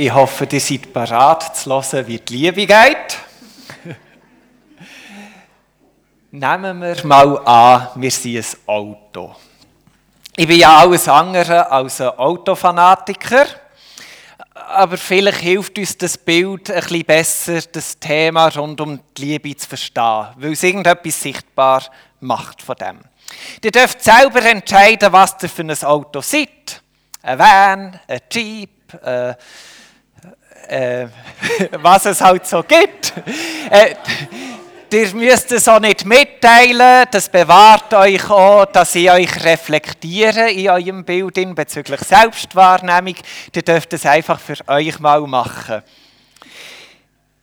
Ich hoffe, ihr seid bereit zu hören, wie die Liebe geht. Nehmen wir mal an, wir sind ein Auto. Ich bin ja alles andere als ein Autofanatiker, aber vielleicht hilft uns das Bild ein bisschen besser, das Thema rund um die Liebe zu verstehen, weil es irgendetwas sichtbar macht von dem. Ihr dürft selber entscheiden, was ihr für ein Auto seid. Ein Van, ein Jeep, ein äh, was es halt so gibt. Äh, ihr müsst es auch nicht mitteilen, das bewahrt euch auch, dass ich euch reflektiere in eurem Bild bezüglich Selbstwahrnehmung. Ihr dürft es einfach für euch mal machen.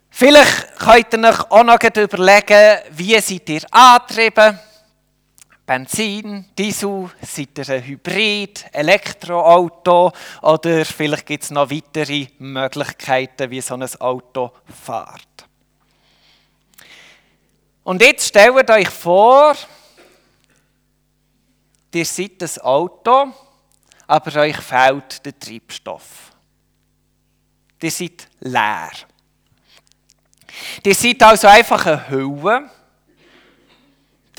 Vielleicht könnt ihr euch auch noch überlegen, wie seid ihr angetrieben Benzin, Diesel, seid ihr ein Hybrid, Elektroauto oder vielleicht gibt es noch weitere Möglichkeiten, wie so ein Auto fährt. Und jetzt stellt euch vor, ihr seid ein Auto, aber euch fehlt der Treibstoff. Ihr seid leer. Ihr seid also einfach eine Hülle,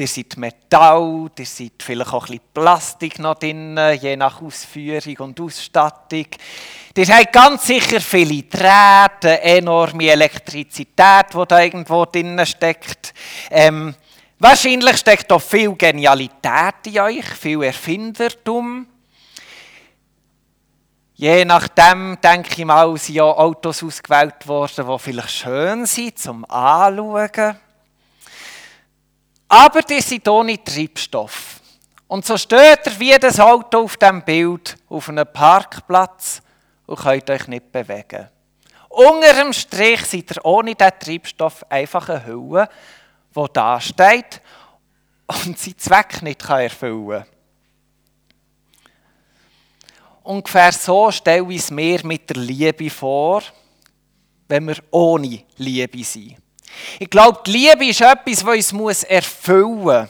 ihr seid Metall, ihr seid vielleicht auch ein bisschen Plastik noch drin, je nach Ausführung und Ausstattung. Ihr habt ganz sicher viele Drähte, enorme Elektrizität, die da irgendwo drin steckt. Ähm, wahrscheinlich steckt auch viel Genialität in euch, viel Erfindertum. Je nachdem, denke ich mal, sind ja Autos ausgewählt worden, die vielleicht schön sind zum Anschauen. Aber die sind ohne Treibstoff. Und so steht ihr wie das Auto auf dem Bild auf einem Parkplatz und könnt euch nicht bewegen. Unter dem Strich seid ihr ohne diesen Treibstoff einfach eine Hülle, die da steht und seinen Zweck nicht erfüllen kann. Ungefähr so stelle ich es mir mit der Liebe vor, wenn wir ohne Liebe sind. Ich glaube, die Liebe ist etwas, was uns erfüllen muss,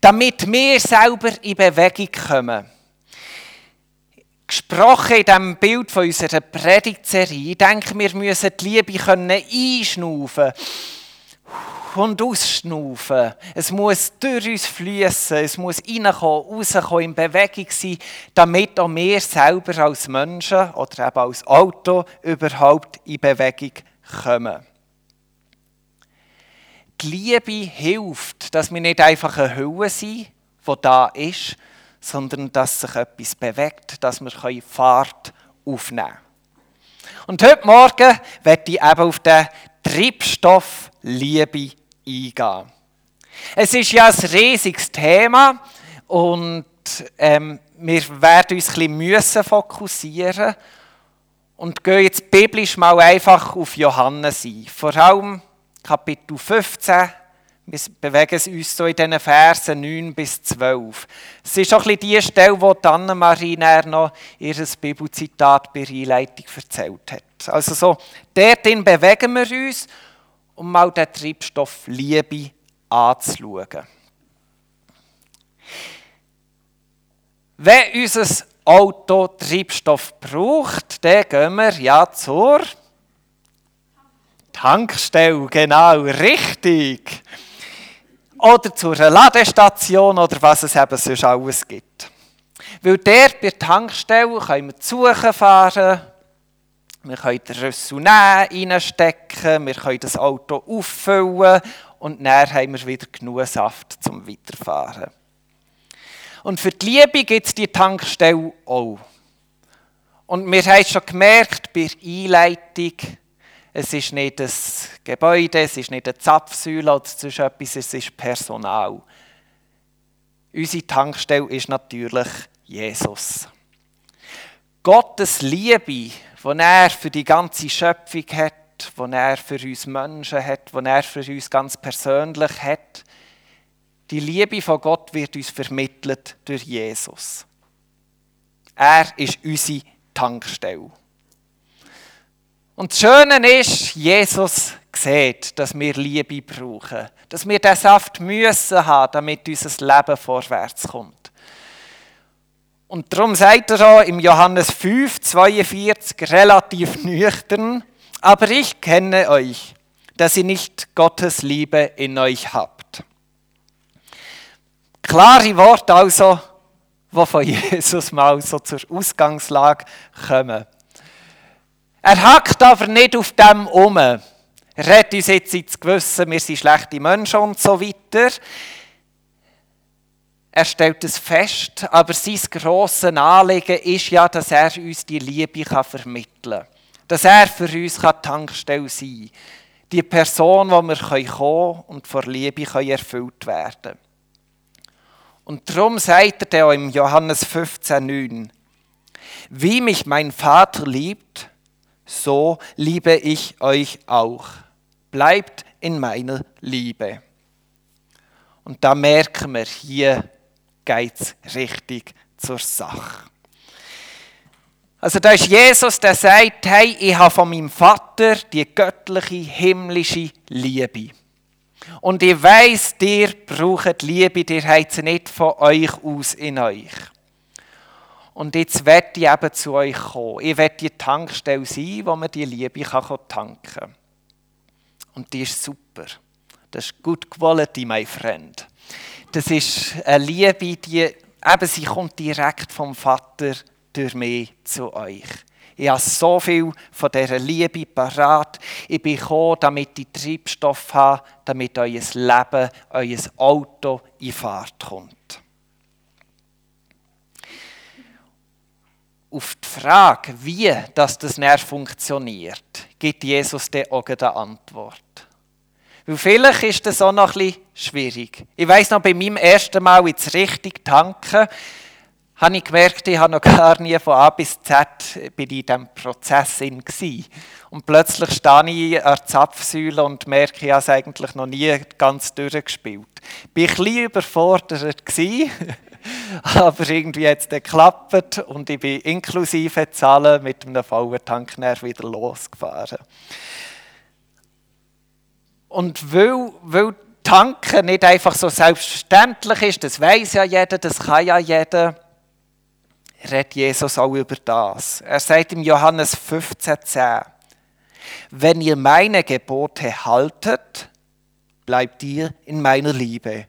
damit wir selber in Bewegung kommen. Gesprochen in diesem Bild von unserer Predigtserie, ich denke, wir müssen die Liebe einschnaufen und ausschnaufen. Es muss durch uns fließen, es muss reinkommen, rauskommen, in Bewegung sein, damit auch wir selber als Menschen oder eben als Auto überhaupt in Bewegung kommen. Die Liebe hilft, dass wir nicht einfach eine Hülle sind, die da ist, sondern dass sich etwas bewegt, dass wir Fahrt aufnehmen können. Und heute Morgen werde ich eben auf den Treibstoff Liebe eingehen. Es ist ja ein riesiges Thema und ähm, wir werden uns ein bisschen fokussieren und gehen jetzt biblisch mal einfach auf Johannes ein. Vor allem Kapitel 15. Wir bewegen uns so in diesen Versen 9 bis 12. Es ist auch ein die Stelle, wo Anne-Marie noch ihr Bibelzitat bei der Einleitung erzählt hat. Also so, dorthin bewegen wir uns, um mal den Treibstoff Liebe anzuschauen. Wenn unser Auto Treibstoff braucht, dann gehen wir ja zur Tankstelle, genau, richtig. Oder zu einer Ladestation oder was es eben sonst alles gibt. Weil dort bei der Tankstelle können wir zu fahren, wir können den Rüssel reinstecken, wir können das Auto auffüllen und dann haben wir wieder genug Saft zum Weiterfahren. Und für die Liebe gibt es die Tankstelle auch. Und wir haben schon gemerkt bei der Einleitung, es ist nicht ein Gebäude, es ist nicht eine Zapfsäule oder sonst etwas, es ist Personal. Unsere Tankstelle ist natürlich Jesus. Gottes Liebe, die er für die ganze Schöpfung hat, die er für uns Menschen hat, die er für uns ganz persönlich hat, die Liebe von Gott wird uns vermittelt durch Jesus. Er ist unsere Tankstelle. Und das Schöne ist, Jesus sieht, dass wir Liebe brauchen. Dass wir diesen Saft müssen haben, damit unser Leben vorwärts kommt. Und darum sagt er auch im Johannes 5, 42 relativ nüchtern, aber ich kenne euch, dass ihr nicht Gottes Liebe in euch habt. Klare Worte also, die von Jesus mal so zur Ausgangslage kommen. Er hackt aber nicht auf dem um. Er redet uns jetzt ins Gewissen, wir sind schlechte Menschen und so weiter. Er stellt es fest, aber sein grosses Anliegen ist ja, dass er uns die Liebe vermitteln kann. Dass er für uns Tankstelle sein kann. Die Person, wo wir kommen können und vor Liebe erfüllt werden können. Und darum sagt er auch im Johannes 15,9: Wie mich mein Vater liebt, so liebe ich euch auch. Bleibt in meiner Liebe. Und da merken wir, hier geht es richtig zur Sache. Also da ist Jesus, der sagt, hey, ich habe von meinem Vater die göttliche, himmlische Liebe. Und ich weiß, ihr braucht Liebe, ihr habt sie nicht von euch aus in euch. Und jetzt werde ich eben zu euch kommen. Ich werde die Tankstelle sein, wo man die Liebe tanken kann. Und die ist super. Das ist good quality, my friend. Das ist eine Liebe, die eben, sie kommt direkt vom Vater durch mich zu euch. Ich habe so viel von dieser Liebe parat. Ich bin gekommen, damit ich Treibstoff habe, damit euer Leben, euer Auto in Fahrt kommt. Auf die Frage, wie das, näher funktioniert, gibt Jesus dann auch eine Antwort. Weil vielleicht ist das auch noch ein bisschen schwierig. Ich weiss noch, bei meinem ersten Mal ins richtig tanken, habe ich gemerkt, ich habe noch gar nie von A bis Z bin in diesem Prozess in Und plötzlich stehe ich an der Zapfsäule und merke, ich habe es eigentlich noch nie ganz durchgespielt. Ich war ein bisschen überfordert, aber irgendwie hat es dann geklappt und ich bin inklusive Zahlen mit einem vollen Tank wieder losgefahren. Und weil, weil Tanken nicht einfach so selbstverständlich ist, das weiß ja jeder, das kann ja jeder, redet Jesus auch über das. Er sagt im Johannes 15,10: Wenn ihr meine Gebote haltet, bleibt ihr in meiner Liebe.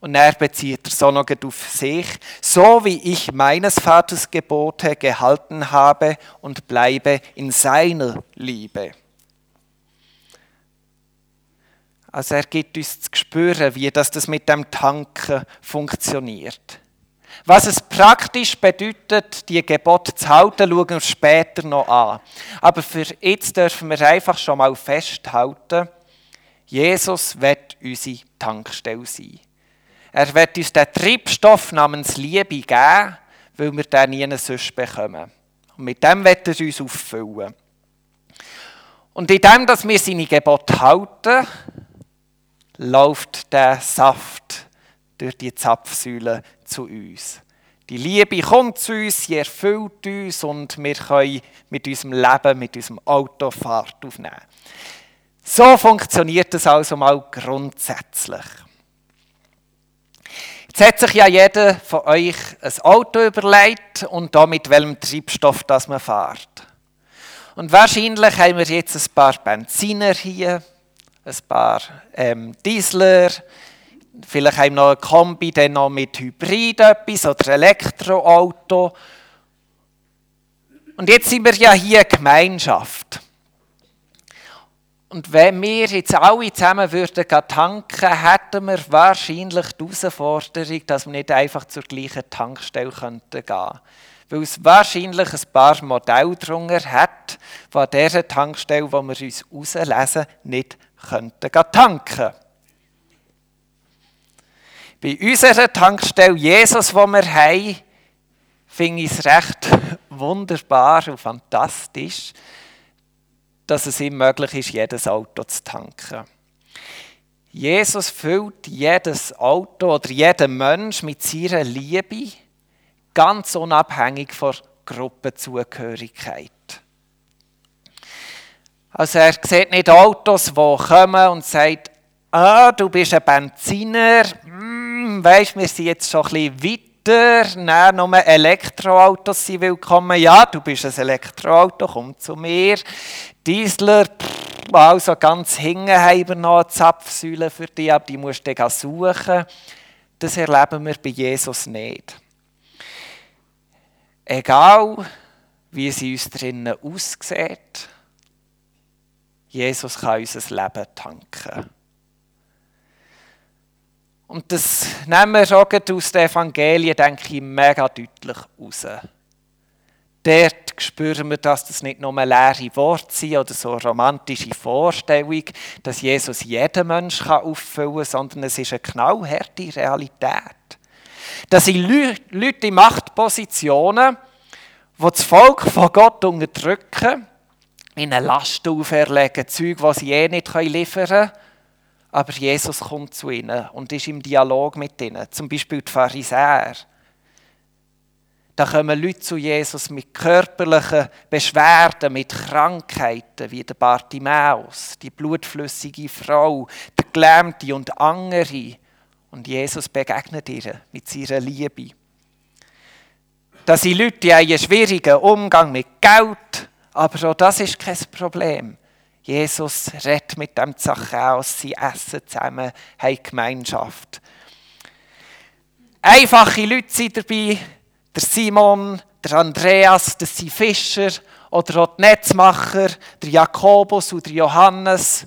Und er bezieht er so noch auf sich, so wie ich meines Vaters Gebote gehalten habe und bleibe in seiner Liebe. Also er gibt uns zu spüren, wie das, das mit dem Tanken funktioniert. Was es praktisch bedeutet, die Gebote zu halten, schauen wir später noch an. Aber für jetzt dürfen wir einfach schon mal festhalten, Jesus wird unsere Tankstelle sein. Er wird uns den Treibstoff namens Liebe geben, weil wir den nie sonst bekommen. Und mit dem wird er uns auffüllen. Und in dem, dass wir seine Gebote halten, läuft der Saft durch die Zapfsäule zu uns. Die Liebe kommt zu uns, sie erfüllt uns und wir können mit unserem Leben, mit unserem Auto Fahrt aufnehmen. So funktioniert es also mal grundsätzlich. Jetzt hat sich ja jeder von euch ein Auto überlegt und damit welchem Treibstoff das man fährt. Und wahrscheinlich haben wir jetzt ein paar Benziner hier, ein paar ähm, Diesler, vielleicht haben wir noch ein Kombi dann noch mit Hybrid etwas oder Elektroauto. Und jetzt sind wir ja hier Gemeinschaft. Und wenn wir jetzt alle zusammen würden tanken, hätten wir wahrscheinlich die Herausforderung, dass wir nicht einfach zur gleichen Tankstelle gehen könnten. Weil es wahrscheinlich ein paar Modelle drunter hat, von dieser Tankstelle, die wir uns auslesen, nicht könnten tanken Bei unserer Tankstelle Jesus, die wir haben, finde ich es recht wunderbar und fantastisch, dass es ihm möglich ist, jedes Auto zu tanken. Jesus füllt jedes Auto oder jeden Mensch mit seiner Liebe, ganz unabhängig von Gruppenzugehörigkeit. Also er sieht nicht Autos, die kommen und sagen, ah, du bist ein Benziner, hm, weisst, wir sind jetzt schon ein bisschen weiter, dann nur Elektroautos sind willkommen. Ja, du bist ein Elektroauto, komm zu mir. Diesler, also ganz hinten haben wir noch eine Zapfsäule für dich, aber die musst du dann suchen. Das erleben wir bei Jesus nicht. Egal, wie sie uns drinnen aussieht, Jesus kann unser Leben tanken. Und das nehmen wir auch aus den Evangelien, denke ich, mega deutlich raus. Dort spüren wir, dass das nicht nur leere Worte sind oder so eine romantische Vorstellung, dass Jesus jeden Menschen auffüllen kann, sondern es ist eine knallharte Realität. Das sind Leute in Machtpositionen, die das Volk von Gott unterdrücken, ihnen Last auferlegen, Zeug, die sie eh nicht liefern können aber Jesus kommt zu ihnen und ist im Dialog mit ihnen. Zum Beispiel die Pharisäer. Da kommen Leute zu Jesus mit körperlichen Beschwerden, mit Krankheiten, wie der Bartimäus, die blutflüssige Frau, der Gelähmte und andere. Und Jesus begegnet ihr mit seiner Liebe. Das sind Leute, die einen schwierigen Umgang mit Geld, aber auch das ist kein Problem. Jesus redet mit dem Zachäus, sie essen zusammen, haben Gemeinschaft. Einfache Leute sind dabei, der Simon, der Andreas, das sind Fischer oder auch die Netzmacher, der Jakobus oder Johannes.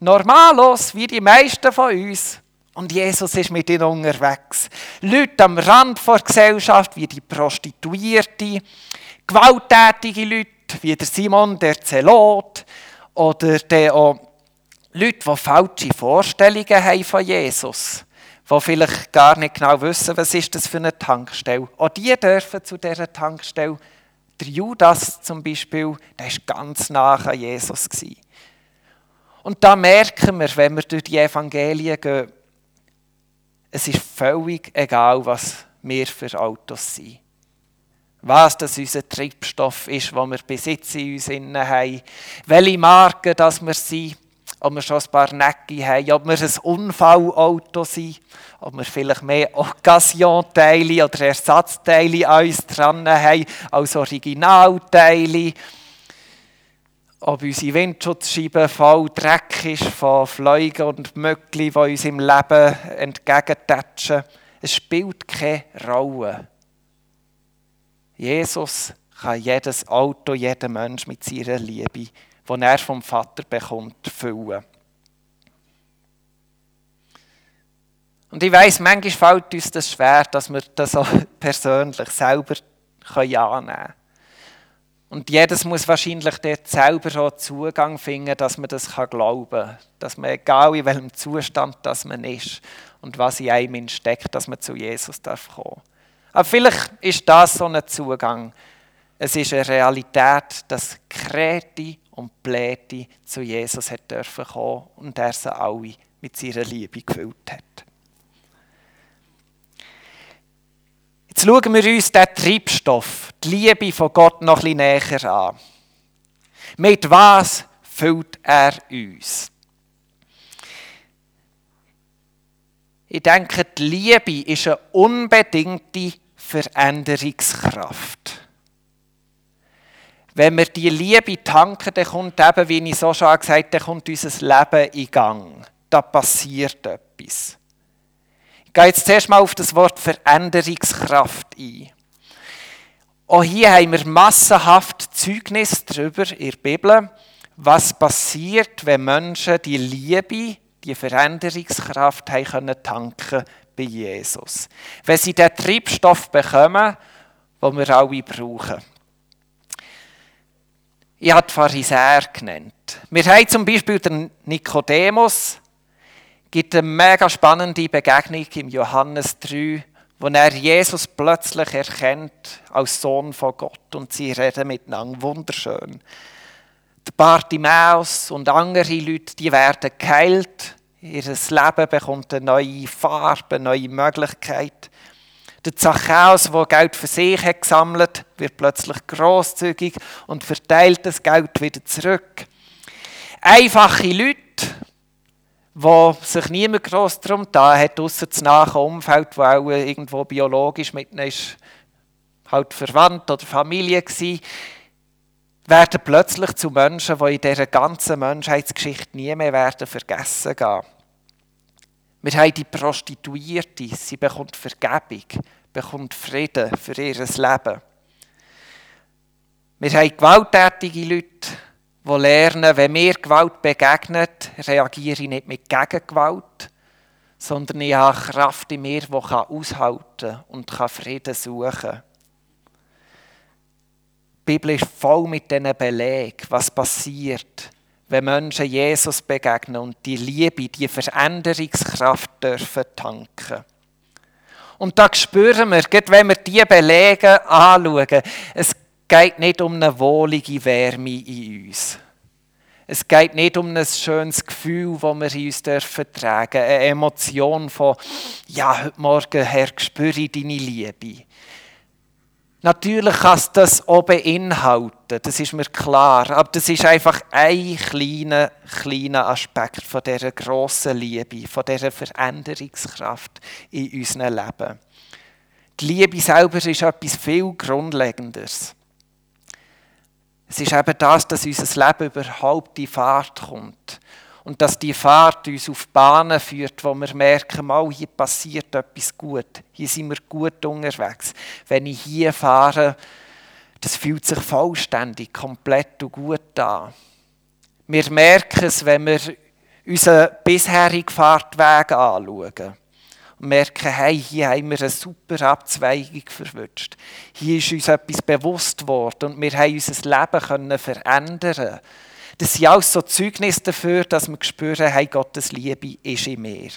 Normalos, wie die meisten von uns. Und Jesus ist mit ihnen unterwegs. Leute am Rand der Gesellschaft, wie die Prostituierte, gewalttätige Leute, wie der Simon der Zelot oder der auch Leute, die falsche Vorstellungen haben von Jesus, die vielleicht gar nicht genau wissen, was ist das für eine Tankstelle. Auch die dürfen zu dieser Tankstelle. Der Judas zum Beispiel, der war ganz nah an Jesus. Und da merken wir, wenn wir durch die Evangelien gehen, es ist völlig egal, was wir für Autos sind was das unser Treibstoff ist, den wir Besitz in uns haben, welche Marken das wir sind, ob wir schon ein paar Necki haben, ob wir ein Unfallauto sind, ob wir vielleicht mehr Occasion-Teile oder Ersatzteile an uns dran haben als Originalteile, ob unsere Windschutzscheibe voll Dreck ist von Fliegen und Möckli, die uns im Leben entgegentatschen. Es spielt keine Rolle. Jesus kann jedes Auto, jeden Mensch mit seiner Liebe, die er vom Vater bekommt, füllen. Und ich weiß, manchmal fällt uns das schwer, dass wir das auch persönlich selber annehmen können. Und jedes muss wahrscheinlich dort selber auch Zugang finden, dass man das glauben kann. Dass man, egal in welchem Zustand das man ist und was in einem steckt, dass man zu Jesus darf kommen aber vielleicht ist das so ein Zugang. Es ist eine Realität, dass Kreti und Pläti zu Jesus hat dürfen kommen und er sie alle mit seiner Liebe gefüllt hat. Jetzt schauen wir uns den Treibstoff, die Liebe von Gott noch bisschen näher an. Mit was füllt er uns? Ich denke, die Liebe ist eine unbedingte Veränderungskraft. Wenn wir die Liebe tanken, dann kommt eben, wie ich so schon gesagt habe, dann kommt unser Leben in Gang. Da passiert etwas. Ich gehe jetzt zuerst mal auf das Wort Veränderungskraft ein. Auch hier haben wir massenhaft Zeugnis darüber in der Bibel, was passiert, wenn Menschen die Liebe, die Veränderungskraft haben können tanken bei Jesus. Wenn sie den Treibstoff bekommen, den wir alle brauchen. Ich habe die Pharisäer genannt. Wir haben zum Beispiel den Nikodemus, gibt eine mega spannende Begegnung im Johannes 3, wo er Jesus plötzlich erkennt als Sohn von Gott und sie reden miteinander wunderschön. Der Bartimäus und andere Leute, die werden geheilt Ihr Leben bekommt eine neue Farbe, eine neue Möglichkeit. Der Zachäus, der Geld für sich hat gesammelt wird plötzlich großzügig und verteilt das Geld wieder zurück. Einfache Leute, wo sich niemand gross darum da hat, außer das nahe Umfeld, wo auch irgendwo biologisch mit ihnen ist, halt verwandt oder Familie war, werden plötzlich zu Menschen, die in dieser ganzen Menschheitsgeschichte nie mehr werden vergessen gehen. Wir haben die Prostituierte, sie bekommt Vergebung, bekommt Frieden für ihr Leben. Wir haben gewalttätige Leute, die lernen, wenn mir Gewalt begegnet, reagiere ich nicht mit Gegengewalt, sondern ich habe Kraft in mir, die aushalten und Frieden suchen kann. Die Bibel ist voll mit diesen Belegen, was passiert, wenn Menschen Jesus begegnen und die Liebe, die Veränderungskraft dürfen tanken. Und da spüren wir, wenn wir diese Belege anschauen, es geht nicht um eine wohlige Wärme in uns. Es geht nicht um ein schönes Gefühl, das wir in uns tragen dürfen. Eine Emotion von, ja, heute Morgen, Herr, spüre deine Liebe. Natürlich kann es das auch beinhalten, das ist mir klar. Aber das ist einfach ein kleiner, kleiner Aspekt von dieser grossen Liebe, von dieser Veränderungskraft in unserem Leben. Die Liebe selber ist etwas viel Grundlegendes. Es ist eben das, dass unser Leben überhaupt in Fahrt kommt. Und dass die Fahrt uns auf Bahnen führt, wo wir merken, mal, hier passiert etwas gut. Hier sind wir gut unterwegs. Wenn ich hier fahre, das fühlt sich vollständig, komplett und gut an. Wir merken es, wenn wir unseren bisherigen Fahrtweg anschauen und merken, hey, hier haben wir eine super Abzweigung verwünscht. Hier ist uns etwas bewusst worden und wir haben unser Leben verändern Das sind auch so Zeugnisse dafür, dass wir spüren, hey, Gottes Liebe ist in mir.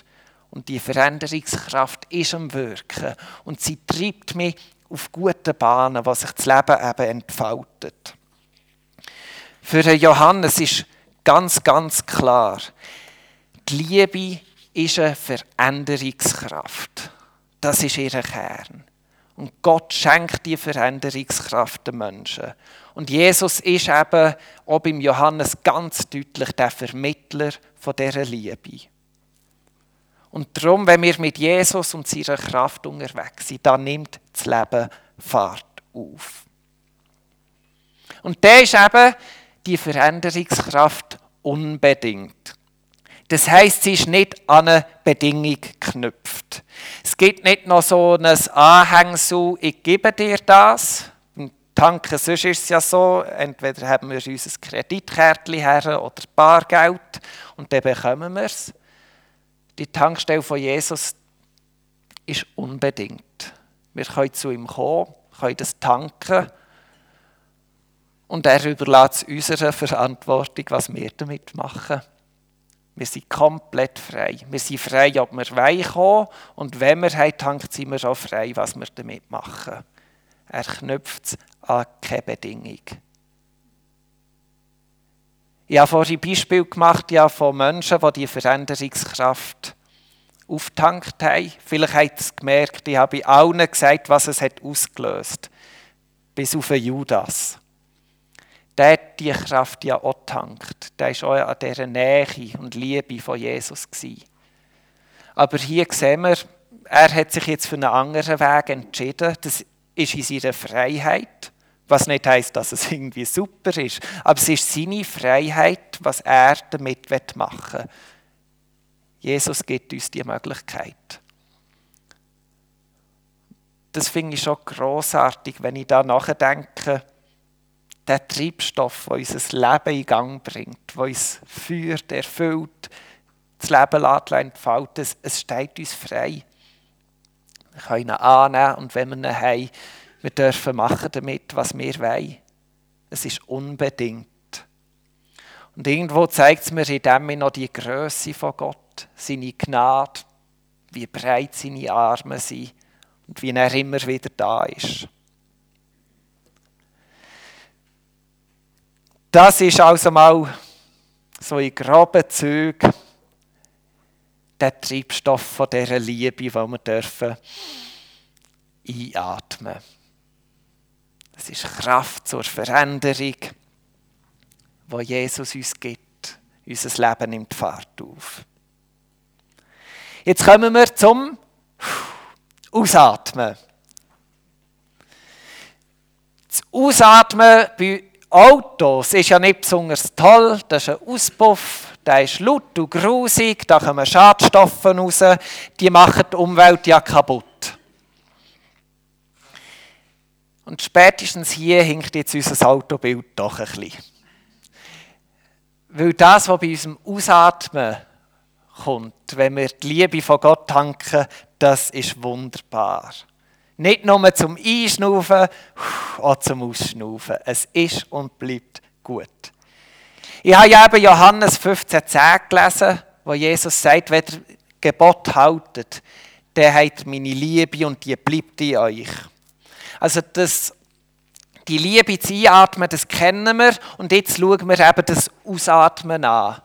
Und die Veränderungskraft ist am Wirken. Und sie treibt mich auf gute Bahnen, was sich das Leben eben entfaltet. Für Johannes ist ganz, ganz klar, die Liebe ist eine Veränderungskraft. Das ist ihr Kern. Und Gott schenkt die Veränderungskraft den Menschen. Und Jesus ist eben auch beim Johannes ganz deutlich der Vermittler von dieser Liebe. Und darum, wenn wir mit Jesus und seiner Kraft unterwegs sind, dann nimmt das Leben Fahrt auf. Und der ist eben die Veränderungskraft unbedingt. Das heißt, sie ist nicht an eine Bedingung geknüpft. Es gibt nicht noch so ein Anhängsel, ich gebe dir das. Im Tanken sonst ist es ja so, entweder haben wir unser Kreditkärtchen her oder Bargeld und dann bekommen wir es. Die Tankstelle von Jesus ist unbedingt. Wir können zu ihm kommen, können das tanken und er überlässt unserer Verantwortung, was wir damit machen. Wir sind komplett frei. Wir sind frei, ob wir kommen und wenn wir haben tankt, sind wir auch frei, was wir damit machen. Er knüpft es an keine Bedingung. Ich habe vorhin Beispiel gemacht ja, von Menschen, die die Veränderungskraft auftankt haben. Vielleicht habt ihr es gemerkt, ich habe allen gesagt, was es hat ausgelöst hat. Bis auf Judas der hat die Kraft ja auch getankt. Der war auch an dieser Nähe und Liebe von Jesus. Aber hier sehen wir, er hat sich jetzt für einen anderen Weg entschieden. Das ist in seiner Freiheit. Was nicht heißt, dass es irgendwie super ist. Aber es ist seine Freiheit, was er damit machen will. Jesus gibt uns die Möglichkeit. Das finde ich schon großartig, wenn ich da nachdenke der Treibstoff, der unser Leben in Gang bringt, der uns führt, erfüllt, das Leben entfalten es, es steht uns frei. Wir können ihn annehmen und wenn wir ihn haben, wir dürfen machen damit, was wir wollen. Es ist unbedingt. Und irgendwo zeigt es mir in dem noch die Größe von Gott, seine Gnade, wie breit seine Arme sind und wie er immer wieder da ist. Das ist also mal so in groben Zügen der Treibstoff von dieser Liebe, die wir dürfen einatmen. Es ist Kraft zur Veränderung, wo Jesus uns gibt. Unser Leben nimmt Fahrt auf. Jetzt kommen wir zum Ausatmen. Das Ausatmen bei Autos ist ja nicht besonders toll. Das ist ein Auspuff, der ist laut und grusig, da kommen Schadstoffe raus, die machen die Umwelt ja kaputt. Und spätestens hier hinkt jetzt unser Autobild doch ein bisschen. Weil das, was bei unserem Ausatmen kommt, wenn wir die Liebe von Gott tanken, das ist wunderbar. Nicht nur zum Einschnaufen, auch zum Ausschnaufen. Es ist und bleibt gut. Ich habe eben Johannes 15,10 gelesen, wo Jesus sagt, wenn ihr Gebot haltet, habt ihr meine Liebe und die bleibt in euch. Also das, die Liebe zu einatmen, das kennen wir und jetzt schauen wir eben das Ausatmen an.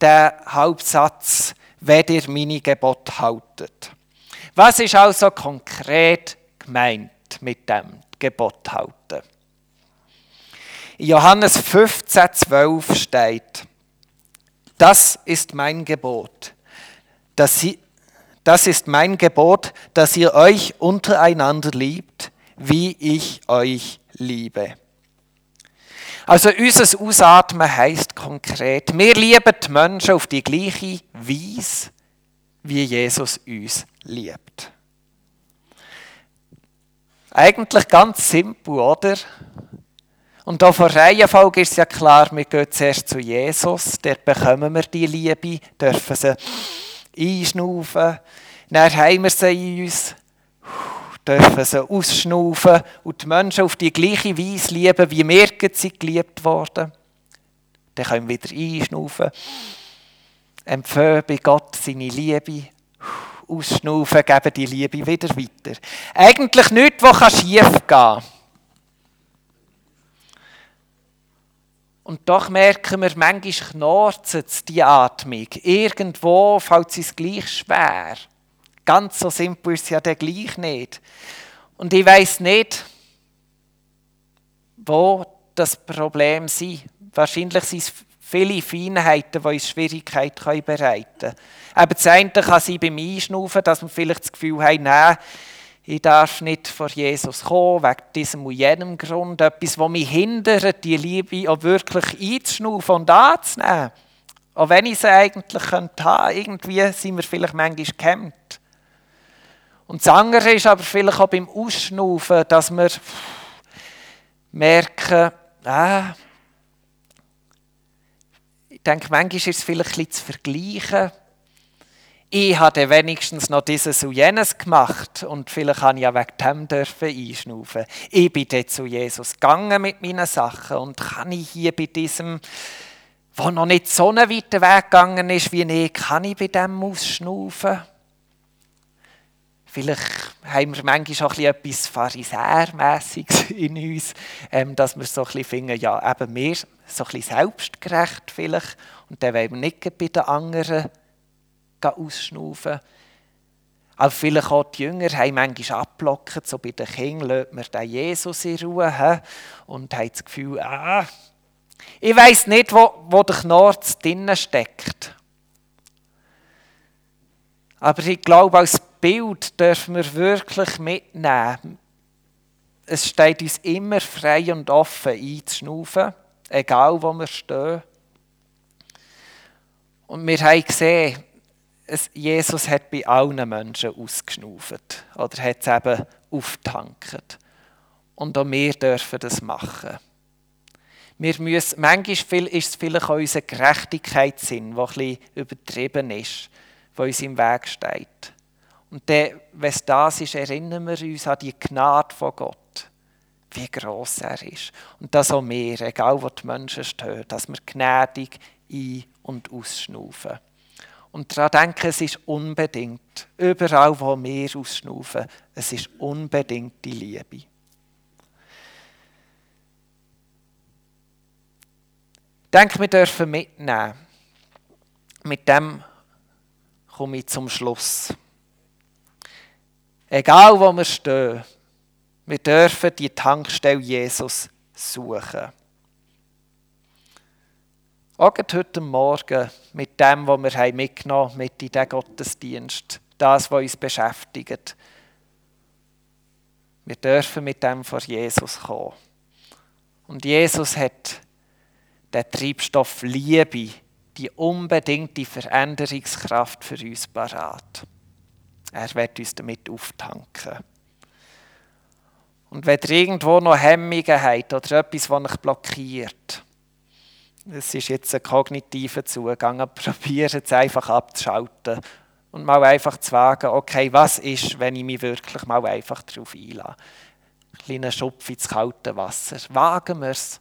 Der Hauptsatz, wenn ihr meine Gebot haltet. Was ist also konkret gemeint mit dem Gebot halten? In Johannes 15, 12 steht, das ist mein Gebot, dass sie, das ist mein Gebot, dass ihr euch untereinander liebt, wie ich euch liebe. Also unser Ausatmen heißt konkret, wir lieben die Menschen auf die gleiche Weise, wie Jesus uns liebt. Eigentlich ganz simpel, oder? Und da von Reihenfolge ist es ja klar, wir gehen zuerst zu Jesus, dort bekommen wir die Liebe, dürfen sie einschnaufen, dann haben wir sie in uns, dürfen sie ausschnaufen und die Menschen auf die gleiche Weise lieben, wie wir sie geliebt worden. Dann können wir wieder einschnaufen, empfehlen bei Gott seine Liebe, ausschnaufen, geben die Liebe wieder weiter. Eigentlich nichts, was schief gehen kann. Und doch merken wir, manchmal knurzt die Atmung. Irgendwo fällt es gleich schwer. Ganz so simpel ist es ja der gleich nicht. Und ich weiß nicht, wo das Problem ist. Wahrscheinlich sind es viele Feinheiten, die uns Schwierigkeiten bereiten können. Eben das eine kann sein beim Einschnaufen, dass wir vielleicht das Gefühl haben, nein, ich darf nicht vor Jesus kommen, wegen diesem und jenem Grund. Etwas, das mich hindert, die Liebe auch wirklich einzuschnaufen und anzunehmen. Auch wenn ich sie eigentlich könnte irgendwie sind wir vielleicht manchmal gehemmt. Und das andere ist aber vielleicht auch beim Ausschnaufen, dass wir merken, ah, ich denke, manchmal ist es vielleicht ein bisschen zu vergleichen ich habe wenigstens noch dieses und jenes gemacht und vielleicht habe ich ja wegen dem dürfen einschnaufen. Ich bin dort zu Jesus gegangen mit meinen Sachen und kann ich hier bei diesem, wo noch nicht so einen weiten Weg gegangen ist wie ich, kann ich bei dem ausschnaufen? Vielleicht haben wir manchmal etwas Pharisäermässiges in uns, ähm, dass wir so ein finden, ja, eben wir, so ein selbstgerecht vielleicht, und dann wollen wir nicht bei den anderen ausschnaufen. Aber vielleicht auch die Jünger haben manchmal abblockt, so bei den Kindern lässt man den Jesus in Ruhe he? und haben das Gefühl, ah, ich weiß nicht, wo, wo der Knorz drinnen steckt. Aber ich glaube, als Bild dürfen wir wirklich mitnehmen. Es steht uns immer frei und offen einzuschnaufen, egal wo wir stehen. Und wir haben gesehen, Jesus hat bei allen Menschen ausgeschnauft oder hat es eben auftankt. Und auch wir dürfen das machen. Wir müssen, manchmal ist es vielleicht auch unser Gerechtigkeitssinn, der ein bisschen übertrieben ist, der uns im Weg steht. Und dann, wenn es das ist, erinnern wir uns an die Gnade von Gott, wie gross er ist. Und das auch wir, egal wo die Menschen stehen, dass wir gnädig ein- und ausschnaufen. Und daran denken, es ist unbedingt, überall wo wir ausschnaufen, es ist unbedingt die Liebe. Ich denke, wir dürfen mitnehmen. Mit dem komme ich zum Schluss. Egal wo wir stehen, wir dürfen die Tankstelle Jesus suchen. auch heute Morgen mit dem, was wir mitgenommen haben, mit in diesen Gottesdienst, das, was uns beschäftigt. Wir dürfen mit dem vor Jesus kommen. Und Jesus hat den Treibstoff Liebe, die unbedingte Veränderungskraft für uns parat. Er wird uns damit auftanken. Und wenn ihr irgendwo noch Hemmungen habt oder etwas, das euch blockiert, es ist jetzt ein kognitiver Zugang, probiert es einfach abzuschalten und mal einfach zu wagen, okay, was ist, wenn ich mich wirklich mal einfach darauf einlasse. Ein kleiner Schupf ins kalte Wasser. Wagen wir es.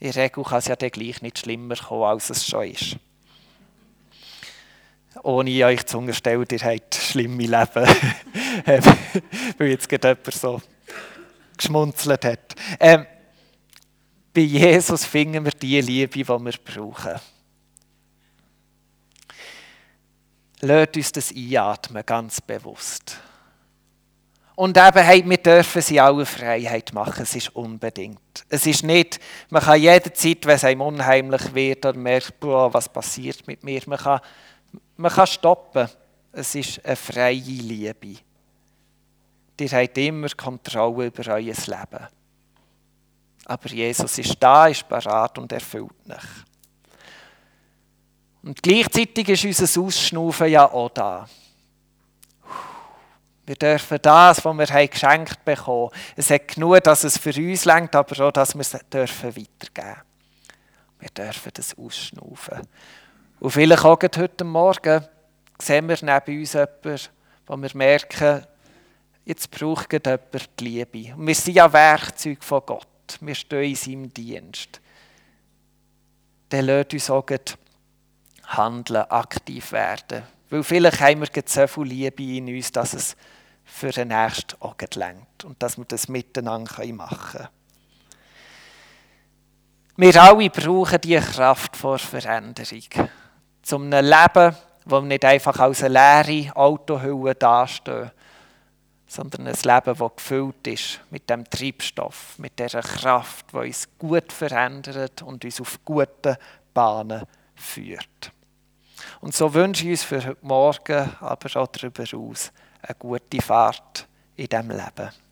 In der Regel kann es ja dann gleich nicht schlimmer kommen, als es schon ist. Ohne euch zu unterstellen, ihr habt schlimme Leben. Weil jetzt gerade jemand so geschmunzelt hat. Ähm, bei Jesus finden wir die Liebe, die wir brauchen. Lasst uns das einatmen, ganz bewusst. Und eben, hey, wir dürfen sie alle Freiheit machen, es ist unbedingt. Es ist nicht, man kann jederzeit, wenn es einem unheimlich wird oder merkt, boah, was passiert mit mir, man kann, man kann stoppen. Es ist eine freie Liebe. Ihr habt immer Kontrolle über euer Leben. Aber Jesus ist da, ist parat und erfüllt mich. Und gleichzeitig ist unser Ausschnaufen ja auch da. Wir dürfen das, was wir haben geschenkt bekommen, es hat genug, dass es für uns lenkt, aber auch, dass wir es dürfen weitergeben. Wir dürfen das ausschnaufen. Und vielleicht auch heute Morgen sehen wir neben uns jemanden, wo wir merken, jetzt braucht jemand die Liebe. Und wir sind ja Werkzeuge von Gott. Wir stehen in seinem Dienst. Dann lässt uns auch handeln, aktiv werden. Weil vielleicht haben wir so viel Liebe in uns, dass es für den Nächsten auch lenkt und dass wir das miteinander machen können. Wir alle brauchen diese Kraft vor Veränderung. Zum einem Leben, wo wir nicht einfach als eine leere Autohülle dastehen, sondern ein Leben, das gefüllt ist mit dem Treibstoff, mit dieser Kraft, die uns gut verändert und uns auf gute Bahnen führt. Und so wünsche ich uns für heute Morgen, aber auch darüber hinaus, eine gute Fahrt in diesem Leben.